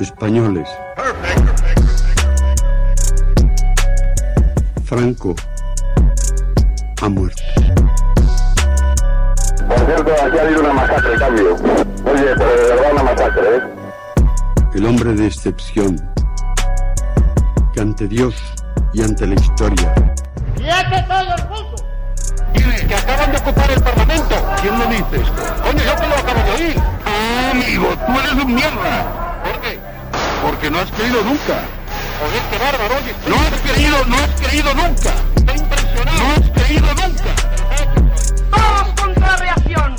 españoles. Franco ha muerto. Por cierto, aquí ha habido una masacre, cambio. Oye, pero de verdad una masacre, ¿eh? El hombre de excepción, que ante Dios y ante la historia. ¡Y ante todo el mundo! que acaban de ocupar el Parlamento. ¿Quién lo dice esto? Coño, yo que lo acabo de oír. Ah, amigo, tú eres un mierda. Porque no has creído nunca. Joder, qué bárbaro. Oye, no has creído, no has creído nunca. Está impresionado. No has creído nunca. Todos contra la reacción.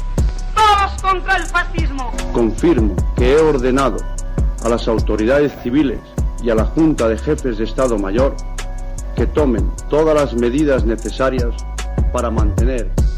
Todos contra el fascismo. Confirmo que he ordenado a las autoridades civiles y a la Junta de Jefes de Estado Mayor que tomen todas las medidas necesarias para mantener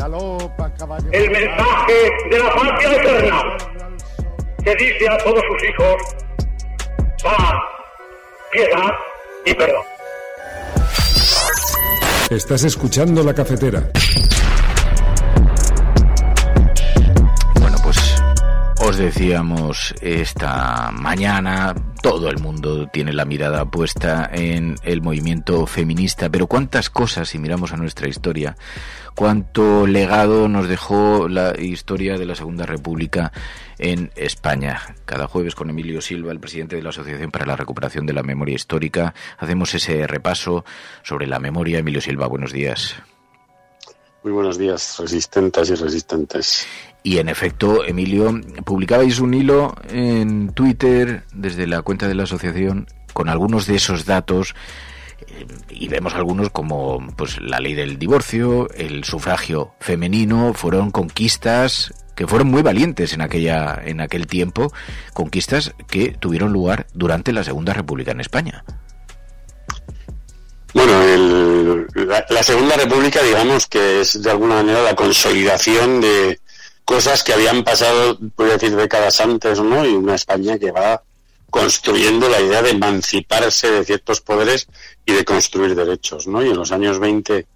galopa caballo. El mensaje de la patria eterna que dice a todos sus hijos paz, piedad y perdón. Estás escuchando la cafetera. Os decíamos esta mañana, todo el mundo tiene la mirada puesta en el movimiento feminista, pero cuántas cosas, si miramos a nuestra historia, cuánto legado nos dejó la historia de la Segunda República en España. Cada jueves con Emilio Silva, el presidente de la Asociación para la Recuperación de la Memoria Histórica, hacemos ese repaso sobre la memoria. Emilio Silva, buenos días. Muy buenos días, resistentes y resistentes. Y en efecto, Emilio, publicabais un hilo en Twitter desde la cuenta de la asociación con algunos de esos datos eh, y vemos algunos como pues la ley del divorcio, el sufragio femenino, fueron conquistas que fueron muy valientes en aquella en aquel tiempo, conquistas que tuvieron lugar durante la Segunda República en España. Bueno, el, la, la, Segunda República, digamos que es de alguna manera la consolidación de cosas que habían pasado, a decir, décadas antes, ¿no? Y una España que va construyendo la idea de emanciparse de ciertos poderes y de construir derechos, ¿no? Y en los años 20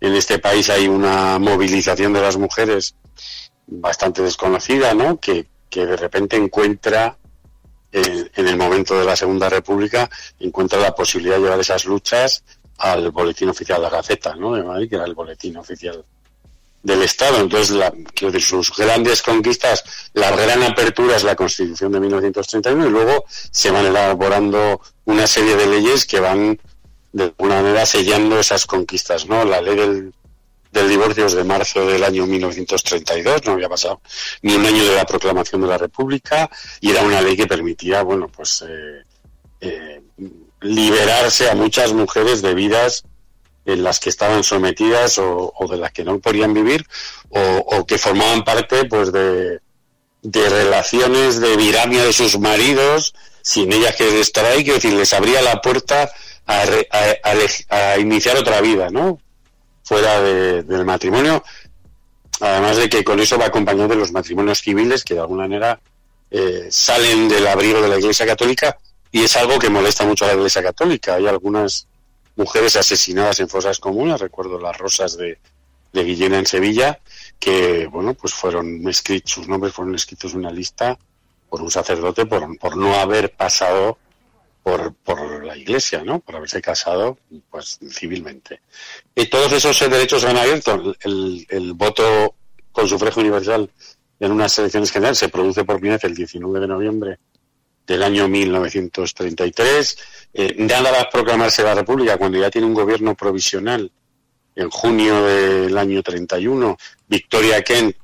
en este país hay una movilización de las mujeres bastante desconocida, ¿no? Que, que de repente encuentra en, en, el momento de la Segunda República encuentra la posibilidad de llevar esas luchas al boletín oficial de la Gaceta, ¿no? De Madrid, que era el boletín oficial del Estado. Entonces, la, de sus grandes conquistas, la gran apertura es la Constitución de 1931 y luego se van elaborando una serie de leyes que van de alguna manera sellando esas conquistas, ¿no? La ley del, del divorcio es de marzo del año 1932, no había pasado ni un año de la proclamación de la República y era una ley que permitía, bueno, pues eh, eh, liberarse a muchas mujeres de vidas en las que estaban sometidas o, de las que no podían vivir o, que formaban parte pues de, de relaciones de viramia de sus maridos sin ellas querer estar ahí, que decir, les abría la puerta a, a, a, a iniciar otra vida, ¿no? Fuera de, del matrimonio, además de que con eso va acompañado de los matrimonios civiles que de alguna manera eh, salen del abrigo de la Iglesia Católica y es algo que molesta mucho a la Iglesia Católica. Hay algunas mujeres asesinadas en fosas comunes, recuerdo las rosas de, de Guillena en Sevilla, que bueno, pues fueron escritos, sus nombres fueron escritos en una lista por un sacerdote por, por no haber pasado por, por la iglesia, ¿no? Por haberse casado, pues, civilmente. Y todos esos derechos han abierto. El, el voto con sufragio universal en unas elecciones generales se produce por primera vez el 19 de noviembre del año 1933. Eh, nada va a proclamarse la República cuando ya tiene un gobierno provisional en junio del año 31. Victoria Kent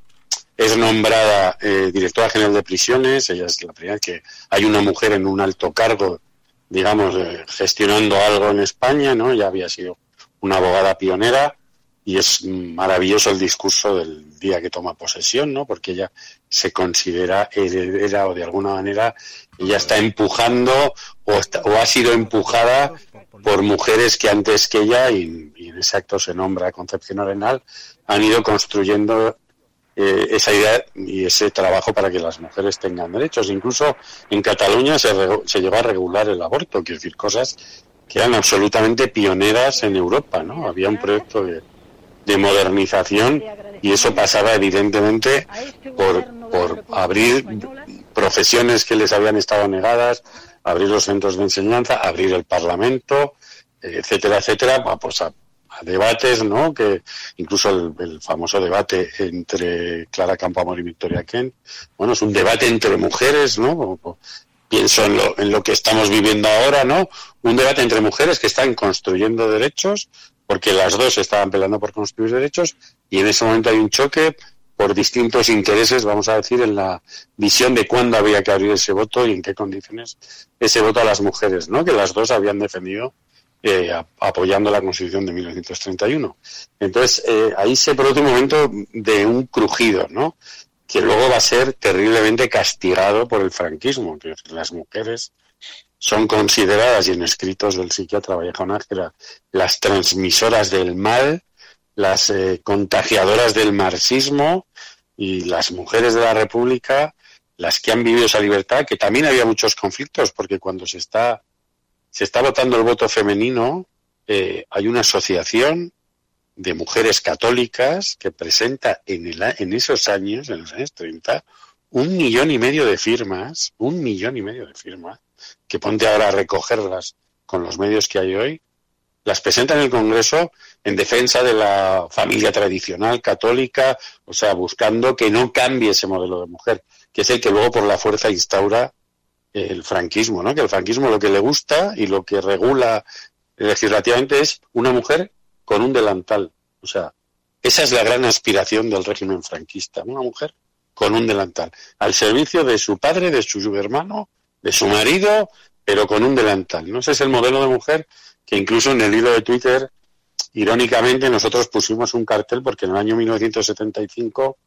es nombrada eh, directora general de prisiones. Ella es la primera que hay una mujer en un alto cargo, digamos, eh, gestionando algo en España, ¿no? Ya había sido una abogada pionera. Y es maravilloso el discurso del día que toma posesión, ¿no? Porque ella se considera heredera o de alguna manera ella está empujando o, o ha sido empujada por mujeres que antes que ella, y, en ese acto se nombra Concepción Arenal, han ido construyendo eh, esa idea y ese trabajo para que las mujeres tengan derechos. Incluso en Cataluña se, se llegó a regular el aborto, quiero decir, cosas que eran absolutamente pioneras en Europa, ¿no? Había un proyecto de, de modernización y eso pasaba evidentemente por, por abrir profesiones que les habían estado negadas, abrir los centros de enseñanza, abrir el Parlamento, etcétera, etcétera, pues a, debates, ¿no? Que incluso el, famoso debate entre Clara Campoamor y Victoria Kent, bueno, es un debate entre mujeres, ¿no? Pienso en lo, en lo que estamos viviendo ahora, ¿no? Un debate entre mujeres que están construyendo derechos porque las dos estaban peleando por construir derechos y en ese momento hay un choque por distintos intereses, vamos a decir, en la visión de cuándo había que abrir ese voto y en qué condiciones ese voto a las mujeres, ¿no? Que las dos habían defendido eh, apoyando la Constitución de 1931. Entonces, eh, ahí se produce un momento de un crujido, ¿no? Que luego va a ser terriblemente castigado por el franquismo, que las mujeres son consideradas, y en escritos del psiquiatra Vallejo Nájera, las transmisoras del mal, las eh, contagiadoras del marxismo y las mujeres de la República, las que han vivido esa libertad, que también había muchos conflictos, porque cuando se está, se está votando el voto femenino, eh, hay una asociación de mujeres católicas que presenta en, el, en esos años, en los años 30, un millón y medio de firmas, un millón y medio de firmas, que ponte ahora a recogerlas con los medios que hay hoy, las presenta en el Congreso en defensa de la familia tradicional católica, o sea, buscando que no cambie ese modelo de mujer, que es el que luego por la fuerza instaura el franquismo, ¿no? Que el franquismo lo que le gusta y lo que regula legislativamente es una mujer con un delantal. O sea, esa es la gran aspiración del régimen franquista, una mujer con un delantal, al servicio de su padre, de su hermano de su marido, pero con un delantal. ¿no? Ese es el modelo de mujer que incluso en el hilo de Twitter, irónicamente, nosotros pusimos un cartel porque en el año 1975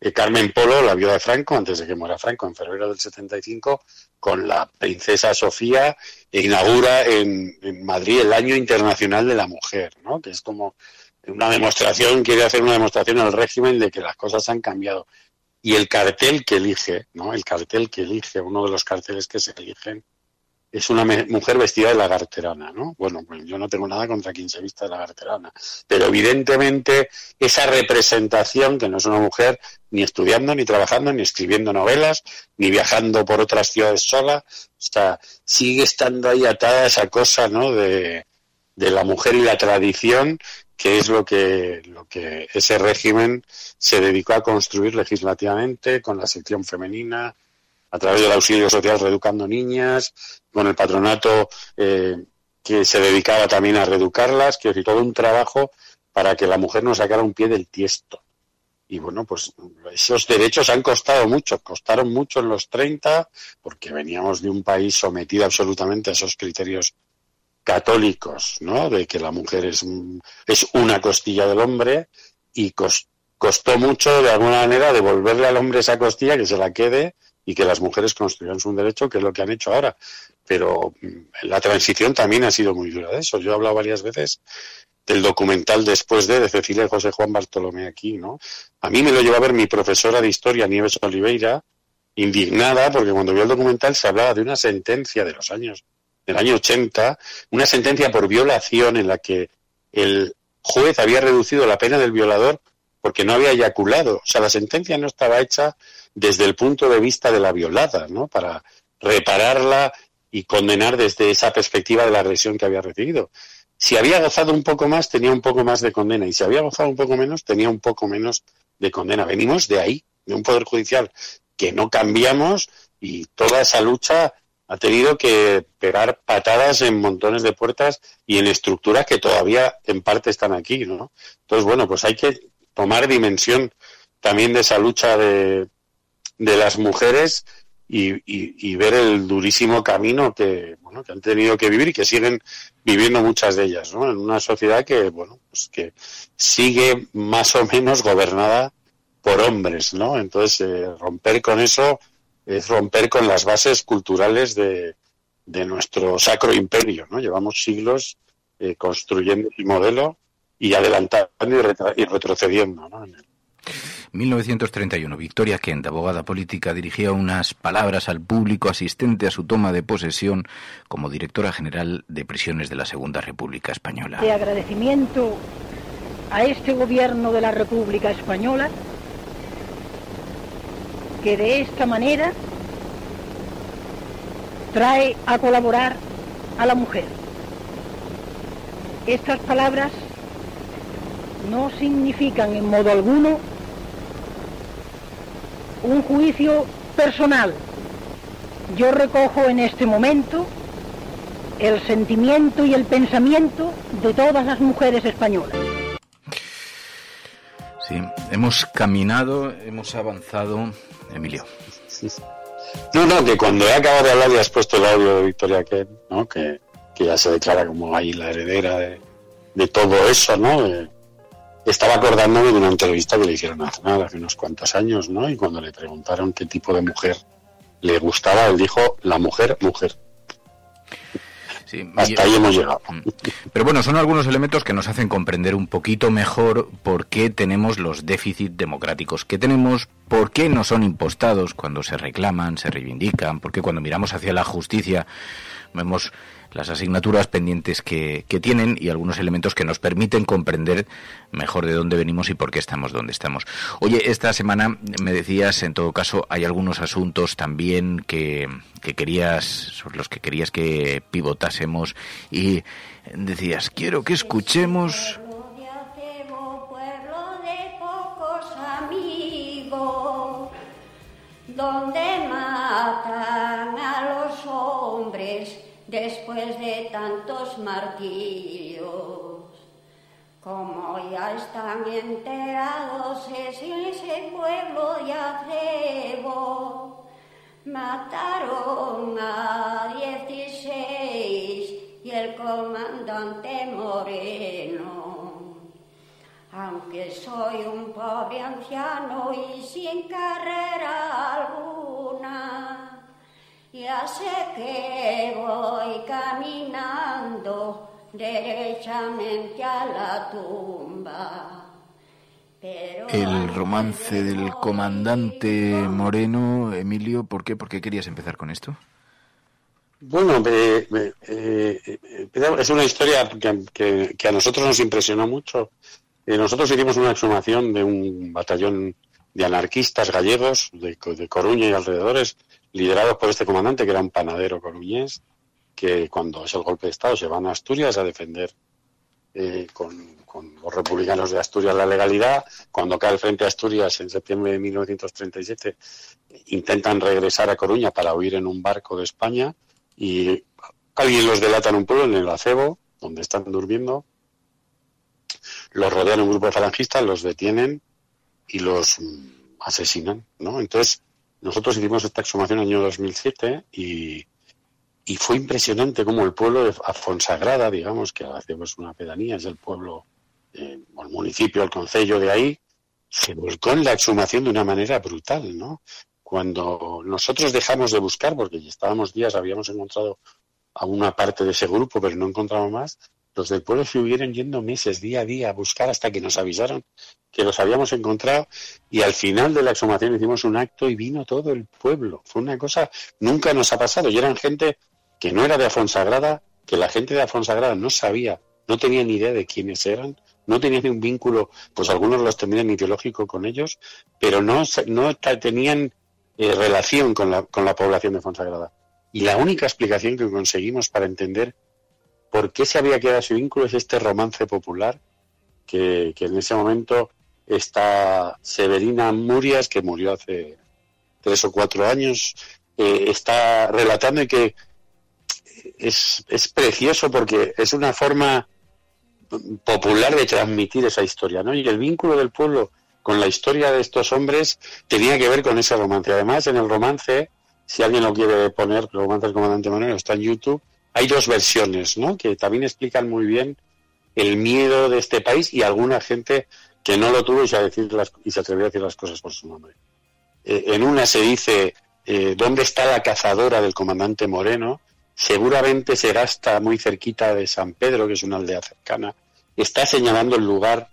eh, Carmen Polo, la viuda de Franco, antes de que muera Franco, en febrero del 75, con la princesa Sofía, inaugura en, en, Madrid el Año Internacional de la Mujer, ¿no? que es como una demostración, quiere hacer una demostración al régimen de que las cosas han cambiado y el cartel que elige, ¿no? El cartel que elige, uno de los carteles que se eligen, es una mujer vestida de lagarterana, ¿no? Bueno, pues yo no tengo nada contra quien se vista de lagarterana, pero evidentemente esa representación, que no es una mujer ni estudiando, ni trabajando, ni escribiendo novelas, ni viajando por otras ciudades sola, sea, sigue estando ahí atada esa cosa, ¿no? De la mujer y la tradición que es lo que, ese régimen se dedicó a construir legislativamente con la sección femenina, a través del auxilio social reeducando niñas, con el patronato eh, que se dedicaba también a reeducarlas, que decir, todo un trabajo para que la mujer no sacara un pie del tiesto. Y bueno, pues esos derechos han costado mucho, costaron mucho en los 30, porque veníamos de un país sometido absolutamente a esos criterios católicos, ¿no? De que la mujer es, es una costilla del hombre y costó mucho de alguna manera devolverle al hombre esa costilla que se la quede y que las mujeres construyan su derecho, que es lo que han hecho ahora. Pero mm, la transición también ha sido muy dura de eso. Yo he hablado varias veces del documental después de, de Cecilia y José Juan Bartolomé aquí, ¿no? A mí me lo llevó a ver mi profesora de historia, Nieves Oliveira, indignada porque cuando vio el documental se hablaba de una sentencia de los años del año 80, una sentencia por violación en la que el juez había reducido la pena del violador porque no había eyaculado. O sea, la sentencia no estaba hecha desde el punto de vista de la violada, ¿no? Para repararla y condenar desde esa perspectiva de la agresión que había recibido. Si había gozado un poco más, tenía un poco más de condena. Y si había gozado un poco menos, tenía un poco menos de condena. Venimos de ahí, de un poder judicial que no cambiamos y toda esa lucha ha tenido que pegar patadas en montones de puertas y en estructuras que todavía en parte están aquí, ¿no? Entonces, bueno, pues hay que tomar dimensión también de esa lucha de, de las mujeres y, ver el durísimo camino que, bueno, que han tenido que vivir y que siguen viviendo muchas de ellas, ¿no? En una sociedad que, bueno, pues que sigue más o menos gobernada por hombres, ¿no? Entonces, eh, romper con eso es romper con las bases culturales de, de nuestro sacro imperio, ¿no? Llevamos siglos eh, construyendo el modelo y adelantando y, retrocediendo, ¿no? 1931. Victoria Kent, abogada política, dirigía unas palabras al público asistente a su toma de posesión como directora general de prisiones de la Segunda República Española. De agradecimiento a este gobierno de la República Española que de esta manera trae a colaborar a la mujer. Estas palabras no significan en modo alguno un juicio personal. Yo recojo en este momento el sentimiento y el pensamiento de todas las mujeres españolas. Sí, hemos caminado, hemos avanzado, Emilio. No, no, que cuando he acabado de hablar y has puesto el audio de Victoria Kent, ¿no? que, ya se declara como ahí la heredera de, todo eso, ¿no? estaba acordándome de una entrevista que le hicieron hace, hace unos cuantos años, ¿no? Y cuando le preguntaron qué tipo de mujer le gustaba, él dijo, la mujer, mujer. Hasta ahí hemos llegado. Mm. Pero bueno, son algunos elementos que nos hacen comprender un poquito mejor por qué tenemos los déficits democráticos que tenemos, por qué no son impostados cuando se reclaman, se reivindican, por qué cuando miramos hacia la justicia vemos las asignaturas pendientes que, tienen y algunos elementos que nos permiten comprender mejor de dónde venimos y por qué estamos donde estamos. Oye, esta semana me decías, en todo caso, hay algunos asuntos también que, que querías, sobre los que querías que pivotásemos y decías, quiero que escuchemos de tantos martirios. Como ya están enterados, es ese pueblo de Acebo. Mataron a 16 y el comandante Moreno. Aunque soy un pobre anciano y sin carrera alguna, ya sé que voy caminando derechamente a la tumba. el romance del comandante Moreno, Emilio, ¿por qué? ¿Por qué querías empezar con esto? Bueno, eh, es una historia que, a nosotros nos impresionó mucho. Eh, nosotros hicimos una exhumación de un batallón de anarquistas gallegos de, de Coruña y alrededores liderados por este comandante, que era un panadero coruñés, que cuando es el golpe de Estado se van a Asturias a defender eh, con, los republicanos de Asturias la legalidad. Cuando cae el frente a Asturias en septiembre de 1937, intentan regresar a Coruña para huir en un barco de España y alguien los delata en un pueblo, en el Acebo, donde están durmiendo. Los rodean un grupo de falangistas, los detienen y los asesinan, ¿no? Entonces, nosotros hicimos esta exhumación en el año 2007 y, fue impresionante cómo el pueblo de Afonsagrada, digamos, que hacemos una pedanía, es el pueblo, eh, el municipio, el concello de ahí, se volcó en la exhumación de una manera brutal, ¿no? Cuando nosotros dejamos de buscar, porque ya estábamos días, habíamos encontrado a una parte de ese grupo, pero no encontramos más, los del pueblo se hubieran yendo meses, día a día, a buscar hasta que nos avisaron que los habíamos encontrado y al final de la exhumación hicimos un acto y vino todo el pueblo. Fue una cosa, nunca nos ha pasado. Y eran gente que no era de Afonsagrada, que la gente de Afonsagrada no sabía, no tenía ni idea de quiénes eran, no tenían un vínculo, pues algunos los tenían ideológico con ellos, pero no, no tenían eh, relación con la, con la población de Afonsagrada. Y la única explicación que conseguimos para entender por qué se había quedado ese vínculo es este romance popular que, en ese momento está Severina Murias, que murió hace tres o cuatro años, eh, está relatando y que es, precioso porque es una forma popular de transmitir esa historia, ¿no? Y el vínculo del pueblo con la historia de estos hombres tenía que ver con ese romance. Además, en el romance si alguien lo quiere poner, Romance del Comandante Moreno, está en YouTube. Hay dos versiones, ¿no? Que también explican muy bien el miedo de este país y alguna gente que no lo tuvo y se, decir las, y se atrevió a decir las cosas por su nombre. Eh, en una se dice, eh, ¿dónde está la cazadora del comandante Moreno? Seguramente se gasta muy cerquita de San Pedro, que es una aldea cercana. Está señalando el lugar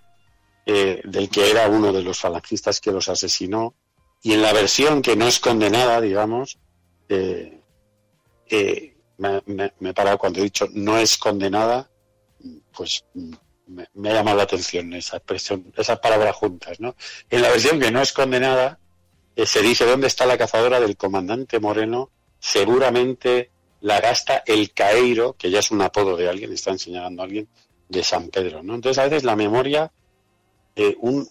eh, del que era uno de los falangistas que los asesinó. Y en la versión que no es condenada, digamos, me, me, he parado cuando he dicho no es condenada, pues me, ha llamado la atención esa expresión, esas palabras juntas, ¿no? En la versión que no es condenada, eh, se dice dónde está la cazadora del comandante Moreno, seguramente la gasta el Caeiro, que ya es un apodo de alguien, está enseñando a alguien, de San Pedro, ¿no? Entonces a veces la memoria, eh, un,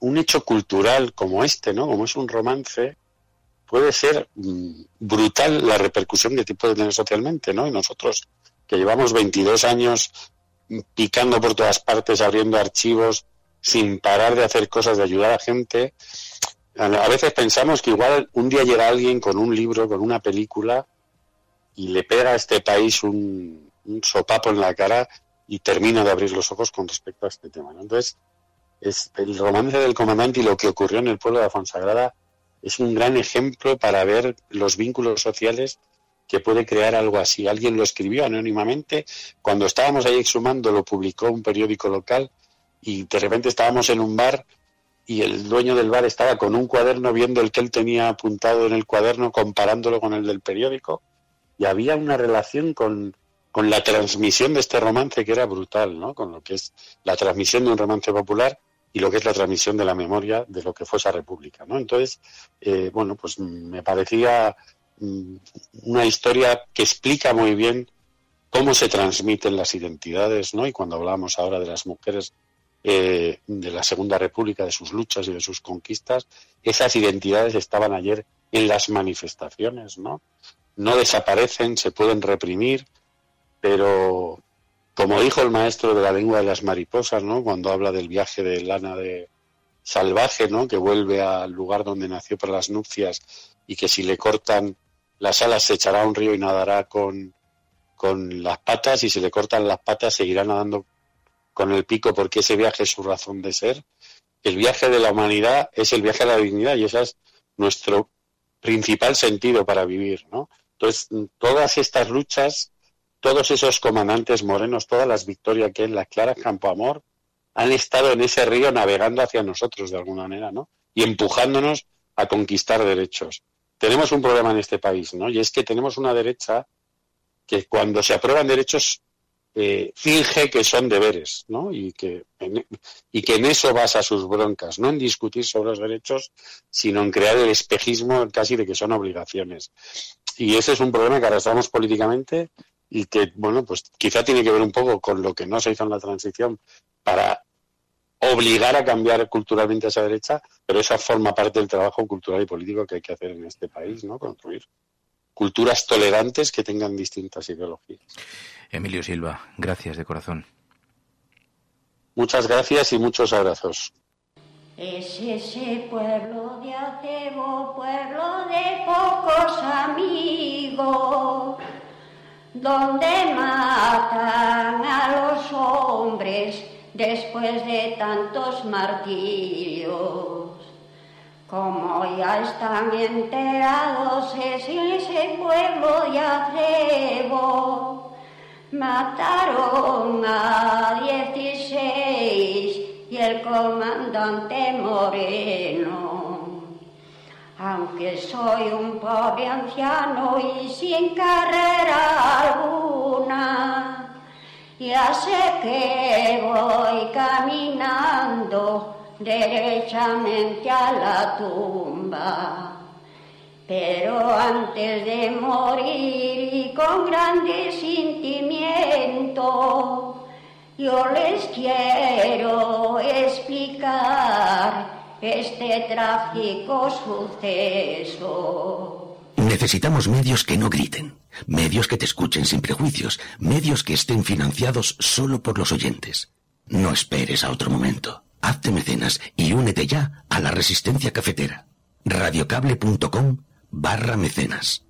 un hecho cultural como este, ¿no? Como es un romance, puede ser mm, brutal la repercusión que puede tener socialmente, ¿no? Y nosotros que llevamos 22 años picando por todas partes, abriendo archivos, sin parar de hacer cosas, de ayudar a gente. A veces pensamos que igual un día llega alguien con un libro, con una película, y le pega a este país un, sopapo en la cara y termina de abrir los ojos con respecto a este tema. Entonces, es el romance del comandante y lo que ocurrió en el pueblo de la Fonsagrada es un gran ejemplo para ver los vínculos sociales que puede crear algo así. Alguien lo escribió anónimamente, cuando estábamos ahí exhumando lo publicó un periódico local y de repente estábamos en un bar y el dueño del bar estaba con un cuaderno viendo el que él tenía apuntado en el cuaderno, comparándolo con el del periódico y había una relación con, con la transmisión de este romance que era brutal, ¿no? Con lo que es la transmisión de un romance popular y lo que es la transmisión de la memoria de lo que fue esa república, ¿no? Entonces, eh, bueno, pues me parecía Mm, una historia que explica muy bien cómo se transmiten las identidades, ¿no? Y cuando hablamos ahora de las mujeres eh, de la Segunda República, de sus luchas y de sus conquistas, esas identidades estaban ayer en las manifestaciones, ¿no? No desaparecen, se pueden reprimir, pero como dijo el maestro de la lengua de las mariposas, ¿no? Cuando habla del viaje de lana de salvaje, ¿no? Que vuelve al lugar donde nació para las nupcias y que si le cortan las alas se echará a un río y nadará con, con las patas y si le cortan las patas seguirá nadando con el pico porque ese viaje es su razón de ser. El viaje de la humanidad es el viaje a la dignidad y ese es nuestro principal sentido para vivir, ¿no? Entonces, todas estas luchas, todos esos comandantes morenos, todas las victorias que en las claras Campo Amor, han estado en ese río navegando hacia nosotros de alguna manera, ¿no? Y empujándonos a conquistar derechos tenemos un problema en este país, ¿no? Y es que tenemos una derecha que cuando se aprueban derechos eh, finge que son deberes, ¿no? Y que, en, y que en eso basa sus broncas, no en discutir sobre los derechos, sino en crear el espejismo casi de que son obligaciones. Y ese es un problema que arrastramos políticamente y que, bueno, pues quizá tiene que ver un poco con lo que no se hizo en la transición para obligar a cambiar culturalmente a esa derecha, pero esa forma parte del trabajo cultural y político que hay que hacer en este país, ¿no? Construir culturas tolerantes que tengan distintas ideologías. Emilio Silva, gracias de corazón. Muchas gracias y muchos abrazos. Es ese pueblo de acebo, pueblo de pocos amigos, donde matan a los hombres después de tantos martirios. Como ya están enterados, es ese pueblo de Acebo. Mataron a dieciséis y el comandante Moreno. Aunque soy un pobre anciano y sin carrera alguna, ya sé que voy caminando derechamente a la tumba. Pero antes de morir y con grande sentimiento, yo les quiero explicar este trágico suceso. Necesitamos medios que no griten, medios que te escuchen sin prejuicios, medios que estén financiados solo por los oyentes. No esperes a otro momento. Hazte mecenas y únete ya a la resistencia cafetera. radiocable.com barra mecenas.